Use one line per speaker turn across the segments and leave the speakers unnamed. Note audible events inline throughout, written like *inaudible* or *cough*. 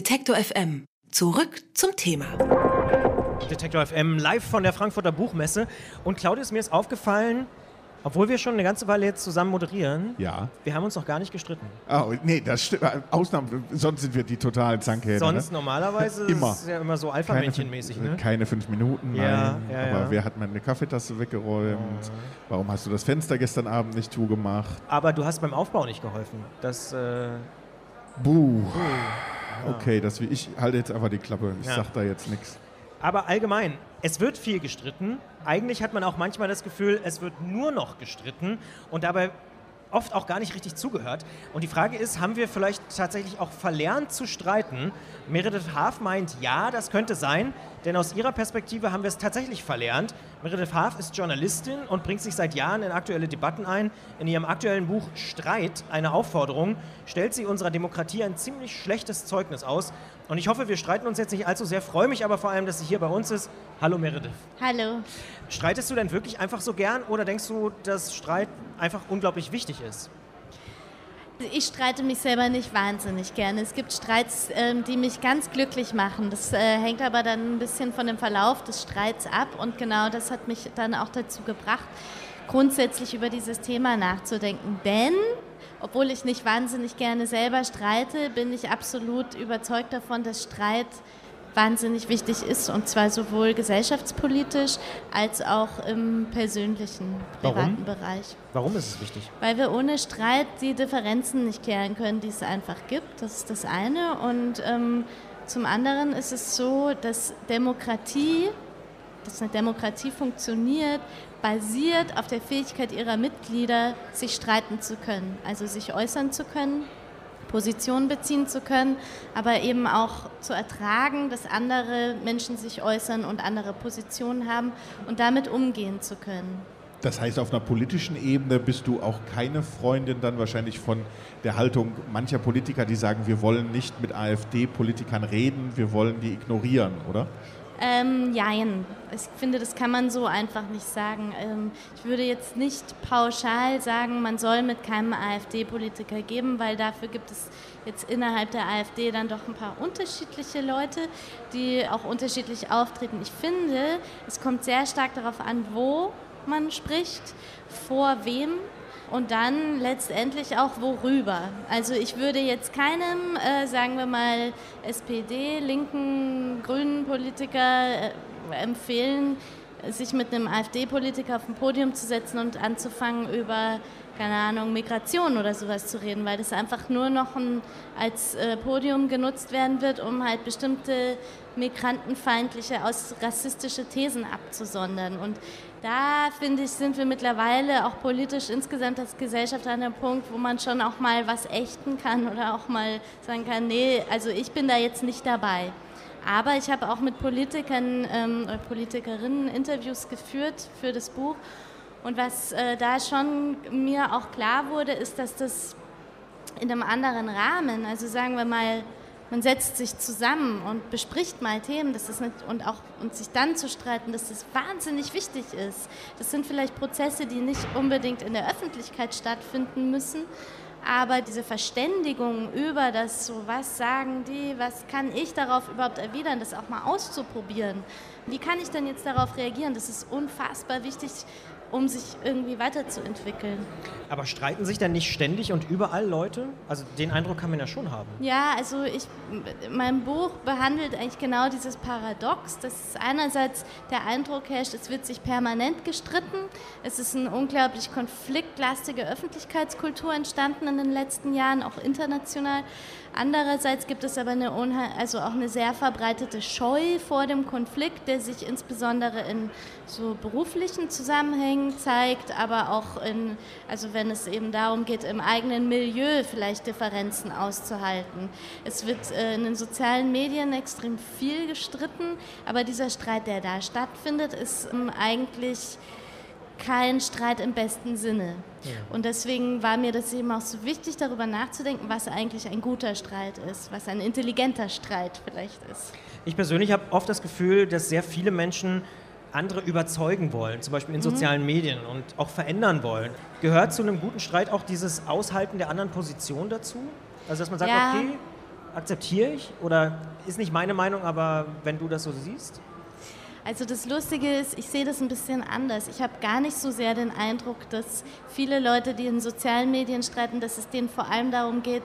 Detektor FM. Zurück zum Thema.
Detektor FM live von der Frankfurter Buchmesse. Und Claudius, mir ist aufgefallen, obwohl wir schon eine ganze Weile jetzt zusammen moderieren,
Ja.
wir haben uns noch gar nicht gestritten.
Oh, nee, das stimmt. Ausnahmen, sonst sind wir die totalen Zankhähne.
Sonst
ne?
normalerweise *laughs*
Immer.
ist es ja immer so Alpha-Männchen-mäßig. Ne?
keine fünf Minuten,
Ja,
nein.
ja,
Aber
ja.
wer hat meine Kaffeetasse weggeräumt? Warum hast du das Fenster gestern Abend nicht zugemacht?
Aber du hast beim Aufbau nicht geholfen. Das, äh,
Buh. Okay, das wie ich halte jetzt einfach die Klappe. Ich
Ja.
sag da jetzt nichts.
aber allgemein, es wird viel gestritten. Eigentlich hat man auch manchmal das Gefühl, es wird nur noch gestritten und dabei oft auch gar nicht richtig zugehört. Und die Frage ist, haben wir vielleicht tatsächlich auch verlernt zu streiten? Meredith Haaf meint, ja, das könnte sein, denn aus ihrer Perspektive haben wir es tatsächlich verlernt. Meredith Haaf ist Journalistin und bringt sich seit Jahren in aktuelle Debatten ein. In ihrem aktuellen Buch Streit, eine Aufforderung, stellt sie unserer Demokratie ein ziemlich schlechtes Zeugnis aus. Und ich hoffe, wir streiten uns jetzt nicht allzu sehr, freue mich aber vor allem, dass sie hier bei uns ist. Hallo Meredith.
Hallo.
Streitest du denn wirklich einfach so gern oder denkst du, dass Streit einfach unglaublich wichtig ist?
Ich streite mich selber nicht wahnsinnig gerne. Es gibt Streits, ähm, die mich ganz glücklich machen. Das äh, hängt aber dann ein bisschen von dem Verlauf des Streits ab. Und genau das hat mich dann auch dazu gebracht, grundsätzlich über dieses Thema nachzudenken. Denn, obwohl ich nicht wahnsinnig gerne selber streite, bin ich absolut überzeugt davon, dass Streit wahnsinnig wichtig ist. Und zwar sowohl gesellschaftspolitisch als auch im persönlichen,
Warum?
privaten Bereich.
Warum ist es wichtig?
Weil wir ohne Streit die Differenzen nicht klären können, die es einfach gibt. Das ist das eine. Und ähm, zum anderen ist es so, dass Demokratie, dass eine Demokratie funktioniert, basiert auf der Fähigkeit ihrer Mitglieder, sich streiten zu können, also sich äußern zu können, Positionen beziehen zu können, aber eben auch zu ertragen, dass andere Menschen sich äußern und andere Positionen haben und damit umgehen zu können.
Das heißt, auf einer politischen Ebene bist du auch keine Freundin dann wahrscheinlich von der Haltung mancher Politiker, die sagen, wir wollen nicht mit AfD-Politikern reden, wir wollen die ignorieren, oder?
Ähm, jein. Ich finde, das kann man so einfach nicht sagen. Ähm, ich würde jetzt nicht pauschal sagen, man soll mit keinem AfD-Politiker geben, weil dafür gibt es jetzt innerhalb der AfD dann doch ein paar unterschiedliche Leute, die auch unterschiedlich auftreten. Ich finde, es kommt sehr stark darauf an, wo man spricht, vor wem und dann letztendlich auch worüber. Also ich würde jetzt keinem, äh, sagen wir mal, SPD, linken, grünen Politiker äh, empfehlen, sich mit einem AfD-Politiker auf ein Podium zu setzen und anzufangen über, keine Ahnung, Migration oder sowas zu reden, weil das einfach nur noch ein, als äh, Podium genutzt werden wird, um halt bestimmte migrantenfeindliche, aus rassistische Thesen abzusondern. Und da, finde ich, sind wir mittlerweile auch politisch insgesamt als Gesellschaft an einem Punkt, wo man schon auch mal was ächten kann oder auch mal sagen kann, nee, also ich bin da jetzt nicht dabei. Aber ich habe auch mit Politikern ähm, oder Politikerinnen Interviews geführt für das Buch. Und was äh, da schon mir auch klar wurde, ist, dass das in einem anderen Rahmen, also sagen wir mal, man setzt sich zusammen und bespricht mal Themen, das ist nicht, und auch und sich dann zu streiten, dass das wahnsinnig wichtig ist. Das sind vielleicht Prozesse, die nicht unbedingt in der Öffentlichkeit stattfinden müssen, aber diese Verständigung über das, so was sagen die, was kann ich darauf überhaupt erwidern, das auch mal auszuprobieren. Wie kann ich denn jetzt darauf reagieren? Das ist unfassbar wichtig, um sich irgendwie weiterzuentwickeln.
Aber streiten sich denn nicht ständig und überall Leute? Also den Eindruck kann man ja schon haben.
Ja, also ich, mein Buch behandelt eigentlich genau dieses Paradox, dass einerseits der Eindruck herrscht, es wird sich permanent gestritten, es ist eine unglaublich konfliktlastige Öffentlichkeitskultur entstanden in den letzten Jahren, auch international. Andererseits gibt es aber eine also auch eine sehr verbreitete Scheu vor dem Konflikt, der sich insbesondere in so beruflichen Zusammenhängen zeigt, aber auch in, also wenn es eben darum geht, im eigenen Milieu vielleicht Differenzen auszuhalten. Es wird äh, in den sozialen Medien extrem viel gestritten, aber dieser Streit, der da stattfindet, ist ähm, eigentlich kein Streit im besten Sinne. Und deswegen war mir das eben auch so wichtig, darüber nachzudenken, was eigentlich ein guter Streit ist, was ein intelligenter Streit vielleicht ist.
Ich persönlich habe oft das Gefühl, dass sehr viele Menschen andere überzeugen wollen, zum Beispiel in sozialen Medien und auch verändern wollen. Gehört zu einem guten Streit auch dieses Aushalten der anderen Position dazu? Also dass man sagt,
Ja.
okay, akzeptiere ich oder ist nicht meine Meinung, aber wenn du das so siehst?
Also das Lustige ist, ich sehe das ein bisschen anders. Ich habe gar nicht so sehr den Eindruck, dass viele Leute, die in sozialen Medien streiten, dass es denen vor allem darum geht,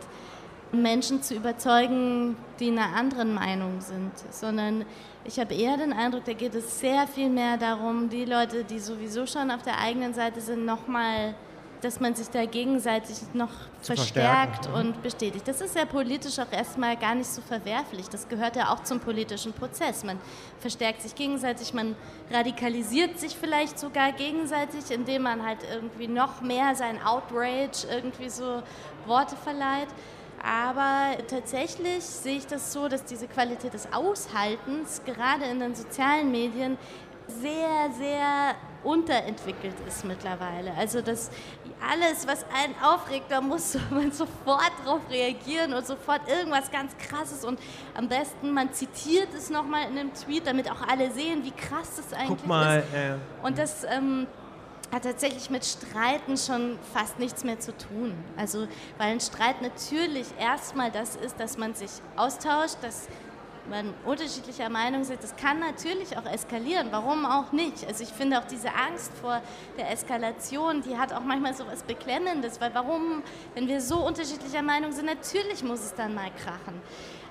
Menschen zu überzeugen, die einer anderen Meinung sind, sondern ich habe eher den Eindruck, da geht es sehr viel mehr darum, die Leute, die sowieso schon auf der eigenen Seite sind, nochmal dass man sich da gegenseitig noch verstärkt mhm. und bestätigt. Das ist ja politisch auch erstmal gar nicht so verwerflich. Das gehört ja auch zum politischen Prozess. Man verstärkt sich gegenseitig, man radikalisiert sich vielleicht sogar gegenseitig, indem man halt irgendwie noch mehr sein Outrage irgendwie so Worte verleiht. Aber tatsächlich sehe ich das so, dass diese Qualität des Aushaltens gerade in den sozialen Medien sehr, sehr unterentwickelt ist mittlerweile. Also dass alles, was einen aufregt, da muss *laughs* man sofort darauf reagieren und sofort irgendwas ganz Krasses und am besten man zitiert es nochmal in einem Tweet, damit auch alle sehen, wie krass das eigentlich Guck mal, ist. Äh, und das ähm, hat tatsächlich mit Streiten schon fast nichts mehr zu tun. Also, weil ein Streit natürlich erstmal das ist, dass man sich austauscht, dass man unterschiedlicher Meinung ist. Das kann natürlich auch eskalieren. Warum auch nicht? Also, ich finde auch diese Angst vor der Eskalation, die hat auch manchmal so was Beklemmendes, weil warum, wenn wir so unterschiedlicher Meinung sind, natürlich muss es dann mal krachen.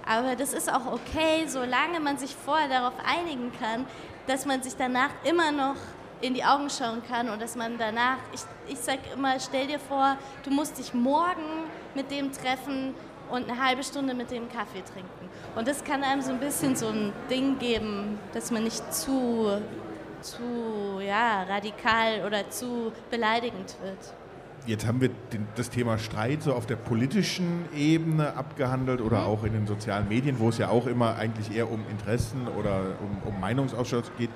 Aber das ist auch okay, solange man sich vorher darauf einigen kann, dass man sich danach immer noch in die Augen schauen kann und dass man danach, ich, ich sage immer, stell dir vor, du musst dich morgen mit dem treffen und eine halbe Stunde mit dem Kaffee trinken. Und das kann einem so ein bisschen so ein Ding geben, dass man nicht zu, zu ja, radikal oder zu beleidigend wird.
Jetzt haben wir den, das Thema Streit so auf der politischen Ebene abgehandelt oder mhm. auch in den sozialen Medien, wo es ja auch immer eigentlich eher um Interessen oder um, um Meinungsaustausch geht.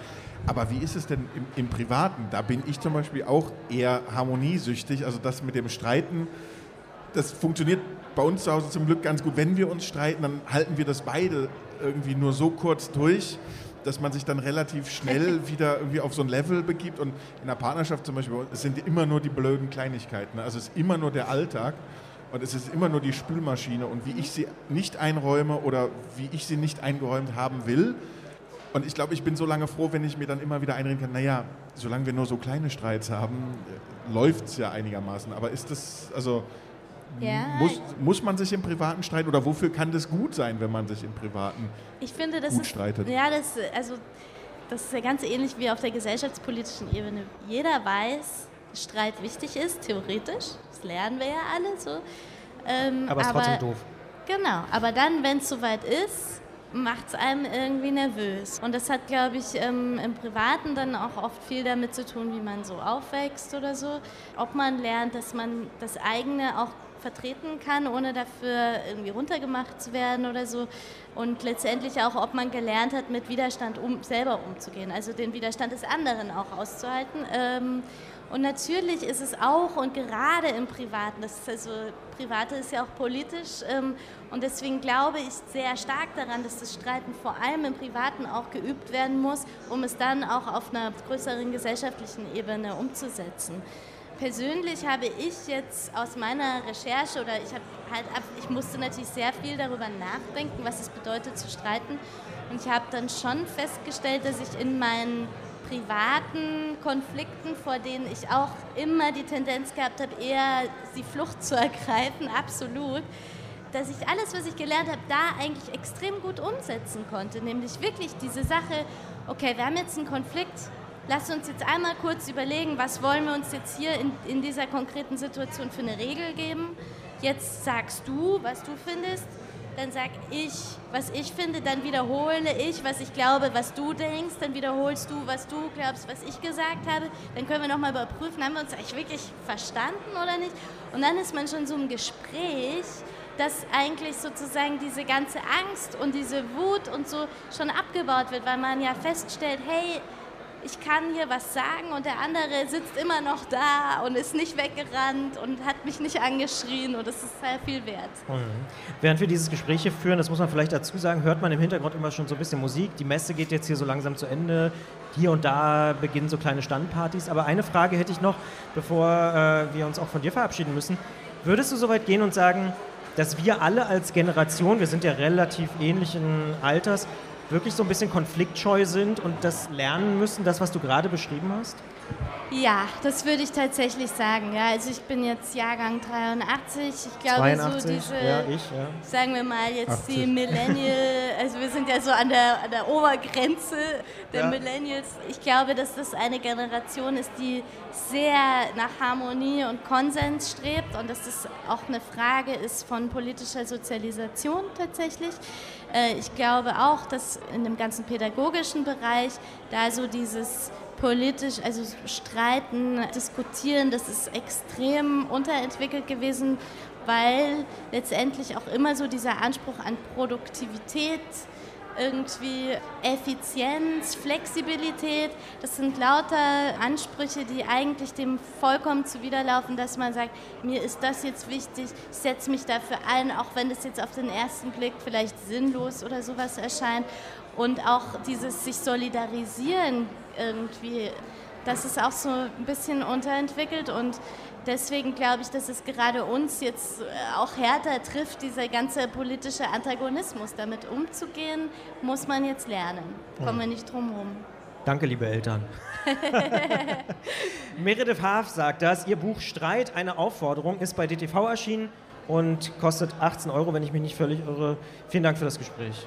Aber wie ist es denn im, im, Privaten? Da bin ich zum Beispiel auch eher harmoniesüchtig. Also das mit dem Streiten, das funktioniert bei uns zu Hause zum Glück ganz gut. Wenn wir uns streiten, dann halten wir das beide irgendwie nur so kurz durch, dass man sich dann relativ schnell *laughs* wieder irgendwie auf so ein Level begibt. Und in der Partnerschaft zum Beispiel, es sind immer nur die blöden Kleinigkeiten. Also es ist immer nur der Alltag. Und es ist immer nur die Spülmaschine und wie ich sie nicht einräume oder wie ich sie nicht eingeräumt haben will, und ich glaube, ich bin so lange froh, wenn ich mir dann immer wieder einreden kann, naja, solange wir nur so kleine Streits haben, äh, läuft es ja einigermaßen. Aber ist das, also ja. muss, muss man sich im Privaten streiten oder wofür kann das gut sein, wenn man sich im Privaten
ich finde, das
gut
ist,
streitet?
Ja, das, also, das ist ja ganz ähnlich wie auf der gesellschaftspolitischen Ebene. Jeder weiß, dass Streit wichtig ist, theoretisch. Das lernen wir ja alle so.
Ähm, aber es ist trotzdem doof.
Genau, aber dann, wenn es soweit ist, macht es einem irgendwie nervös. Und das hat, glaube ich, ähm, im Privaten dann auch oft viel damit zu tun, wie man so aufwächst oder so. Ob man lernt, dass man das eigene auch vertreten kann, ohne dafür irgendwie runtergemacht zu werden oder so. Und letztendlich auch, ob man gelernt hat, mit Widerstand um, selber umzugehen, also den Widerstand des anderen auch auszuhalten. Ähm, und natürlich ist es auch und gerade im Privaten, das ist also Private ist ja auch politisch ähm, und deswegen glaube ich sehr stark daran, dass das Streiten vor allem im Privaten auch geübt werden muss, um es dann auch auf einer größeren gesellschaftlichen Ebene umzusetzen. Persönlich habe ich jetzt aus meiner Recherche oder ich habe halt ich musste natürlich sehr viel darüber nachdenken, was es bedeutet zu streiten und ich habe dann schon festgestellt, dass ich in meinen privaten Konflikten, vor denen ich auch immer die Tendenz gehabt habe, eher die Flucht zu ergreifen, absolut, dass ich alles, was ich gelernt habe, da eigentlich extrem gut umsetzen konnte. Nämlich wirklich diese Sache, okay, wir haben jetzt einen Konflikt, lass uns jetzt einmal kurz überlegen, was wollen wir uns jetzt hier in, in dieser konkreten Situation für eine Regel geben. Jetzt sagst du, was du findest dann sag ich, was ich finde, dann wiederhole ich, was ich glaube, was du denkst, dann wiederholst du, was du glaubst, was ich gesagt habe. Dann können wir nochmal überprüfen, haben wir uns eigentlich wirklich verstanden oder nicht. Und dann ist man schon so im Gespräch, dass eigentlich sozusagen diese ganze Angst und diese Wut und so schon abgebaut wird, weil man ja feststellt, hey, ich kann hier was sagen und der andere sitzt immer noch da und ist nicht weggerannt und hat mich nicht angeschrien und das ist sehr viel wert. Mhm.
Während wir dieses Gespräch hier führen, das muss man vielleicht dazu sagen, hört man im Hintergrund immer schon so ein bisschen Musik. Die Messe geht jetzt hier so langsam zu Ende. Hier und da beginnen so kleine Standpartys. Aber eine Frage hätte ich noch, bevor äh, wir uns auch von dir verabschieden müssen. Würdest du so weit gehen und sagen, dass wir alle als Generation, wir sind ja relativ ähnlichen Alters, wirklich so ein bisschen konfliktscheu sind und das lernen müssen, das, was du gerade beschrieben hast?
Ja, das würde ich tatsächlich sagen. Ja, also ich bin jetzt Jahrgang 83. Ich glaube,
82,
so diese,
ja, ich, ja.
sagen wir mal jetzt
80.
die Millennial, *laughs* also wir sind ja so an der, an der Obergrenze der
Ja.
Millennials. Ich glaube, dass das eine Generation ist, die sehr nach Harmonie und Konsens strebt und dass das auch eine Frage ist von politischer Sozialisation tatsächlich. Äh, Ich glaube auch, dass in dem ganzen pädagogischen Bereich da so dieses politisch, also streiten, diskutieren, das ist extrem unterentwickelt gewesen, weil letztendlich auch immer so dieser Anspruch an Produktivität irgendwie Effizienz, Flexibilität, das sind lauter Ansprüche, die eigentlich dem vollkommen zuwiderlaufen, dass man sagt, mir ist das jetzt wichtig, ich setze mich dafür ein, auch wenn das jetzt auf den ersten Blick vielleicht sinnlos oder sowas erscheint. Und auch dieses sich solidarisieren irgendwie, das ist auch so ein bisschen unterentwickelt und deswegen glaube ich, dass es gerade uns jetzt äh, auch härter trifft, dieser ganze politische Antagonismus. Damit umzugehen, muss man jetzt lernen. Kommen wir nicht drum rum.
Danke, liebe Eltern. *laughs* Meredith Haaf sagt das. Ihr Buch Streit, eine Aufforderung, ist bei DTV erschienen und kostet 18 Euro, wenn ich mich nicht völlig irre. Vielen Dank für das Gespräch.